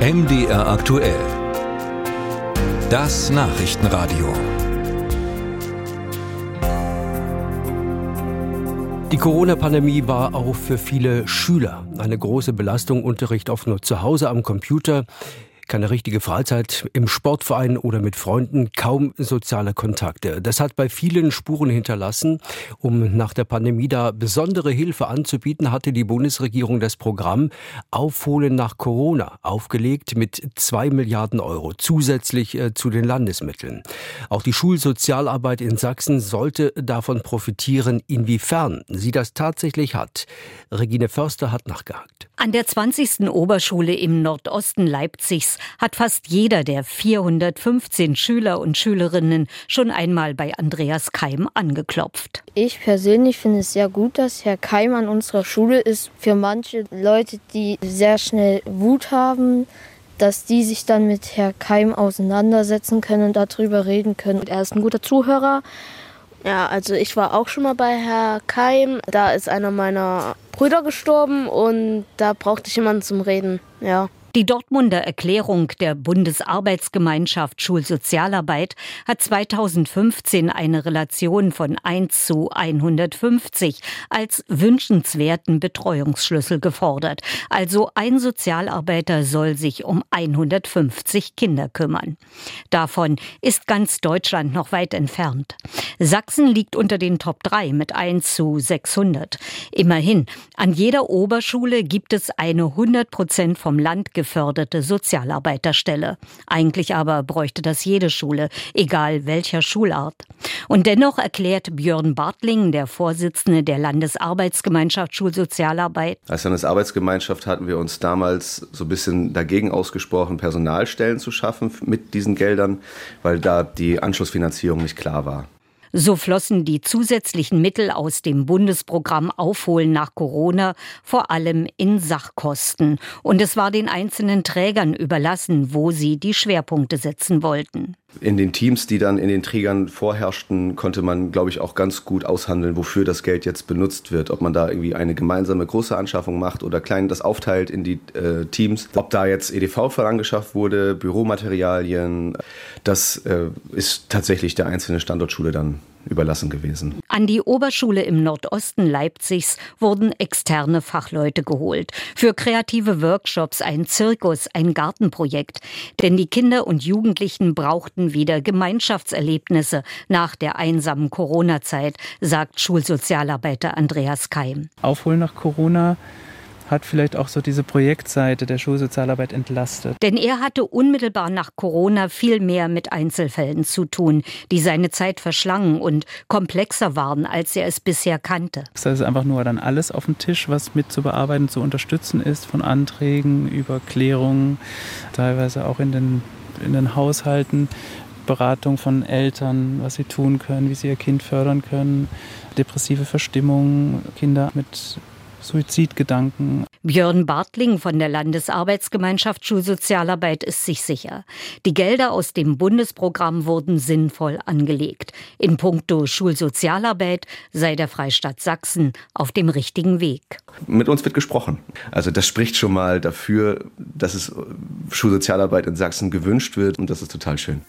MDR aktuell. Das Nachrichtenradio. Die Corona-Pandemie war auch für viele Schüler eine große Belastung. Unterricht oft nur zu Hause am Computer keine richtige Freizeit im Sportverein oder mit Freunden, kaum soziale Kontakte. Das hat bei vielen Spuren hinterlassen. Um nach der Pandemie da besondere Hilfe anzubieten, hatte die Bundesregierung das Programm Aufholen nach Corona aufgelegt mit zwei Milliarden Euro zusätzlich äh, zu den Landesmitteln. Auch die Schulsozialarbeit in Sachsen sollte davon profitieren, inwiefern sie das tatsächlich hat. Regine Förster hat nachgehakt. An der 20. Oberschule im Nordosten Leipzigs hat fast jeder der 415 Schüler und Schülerinnen schon einmal bei Andreas Keim angeklopft. Ich persönlich finde es sehr gut, dass Herr Keim an unserer Schule ist. Für manche Leute, die sehr schnell Wut haben, dass die sich dann mit Herr Keim auseinandersetzen können und darüber reden können. Er ist ein guter Zuhörer. Ja, also ich war auch schon mal bei Herr Keim. Da ist einer meiner Brüder gestorben und da brauchte ich jemanden zum Reden. Ja. Die Dortmunder Erklärung der Bundesarbeitsgemeinschaft Schulsozialarbeit hat 2015 eine Relation von 1 zu 150 als wünschenswerten Betreuungsschlüssel gefordert. Also ein Sozialarbeiter soll sich um 150 Kinder kümmern. Davon ist ganz Deutschland noch weit entfernt. Sachsen liegt unter den Top 3 mit 1 zu 600. Immerhin, an jeder Oberschule gibt es eine 100 Prozent vom Land geförderte Sozialarbeiterstelle. Eigentlich aber bräuchte das jede Schule, egal welcher Schulart. Und dennoch erklärt Björn Bartling, der Vorsitzende der Landesarbeitsgemeinschaft Schulsozialarbeit. Als Landesarbeitsgemeinschaft hatten wir uns damals so ein bisschen dagegen ausgesprochen, Personalstellen zu schaffen mit diesen Geldern, weil da die Anschlussfinanzierung nicht klar war. So flossen die zusätzlichen Mittel aus dem Bundesprogramm Aufholen nach Corona vor allem in Sachkosten. Und es war den einzelnen Trägern überlassen, wo sie die Schwerpunkte setzen wollten. In den Teams, die dann in den Trägern vorherrschten, konnte man, glaube ich, auch ganz gut aushandeln, wofür das Geld jetzt benutzt wird. Ob man da irgendwie eine gemeinsame große Anschaffung macht oder klein das aufteilt in die äh, Teams. Ob da jetzt EDV vorangeschafft wurde, Büromaterialien, das äh, ist tatsächlich der einzelnen Standortschule dann überlassen gewesen. An die Oberschule im Nordosten Leipzigs wurden externe Fachleute geholt. Für kreative Workshops, ein Zirkus, ein Gartenprojekt. Denn die Kinder und Jugendlichen brauchten wieder Gemeinschaftserlebnisse nach der einsamen Corona-Zeit, sagt Schulsozialarbeiter Andreas Keim. Aufholen nach Corona hat vielleicht auch so diese Projektseite der Schulsozialarbeit entlastet. Denn er hatte unmittelbar nach Corona viel mehr mit Einzelfällen zu tun, die seine Zeit verschlangen und komplexer waren, als er es bisher kannte. Das heißt einfach nur dann alles auf dem Tisch, was mit zu bearbeiten, zu unterstützen ist, von Anträgen über Klärungen, teilweise auch in den, in den Haushalten. Beratung von Eltern, was sie tun können, wie sie ihr Kind fördern können, depressive Verstimmung, Kinder mit Suizidgedanken. Björn Bartling von der Landesarbeitsgemeinschaft Schulsozialarbeit ist sich sicher. Die Gelder aus dem Bundesprogramm wurden sinnvoll angelegt. In puncto Schulsozialarbeit sei der Freistaat Sachsen auf dem richtigen Weg. Mit uns wird gesprochen. Also das spricht schon mal dafür, dass es Schulsozialarbeit in Sachsen gewünscht wird und das ist total schön.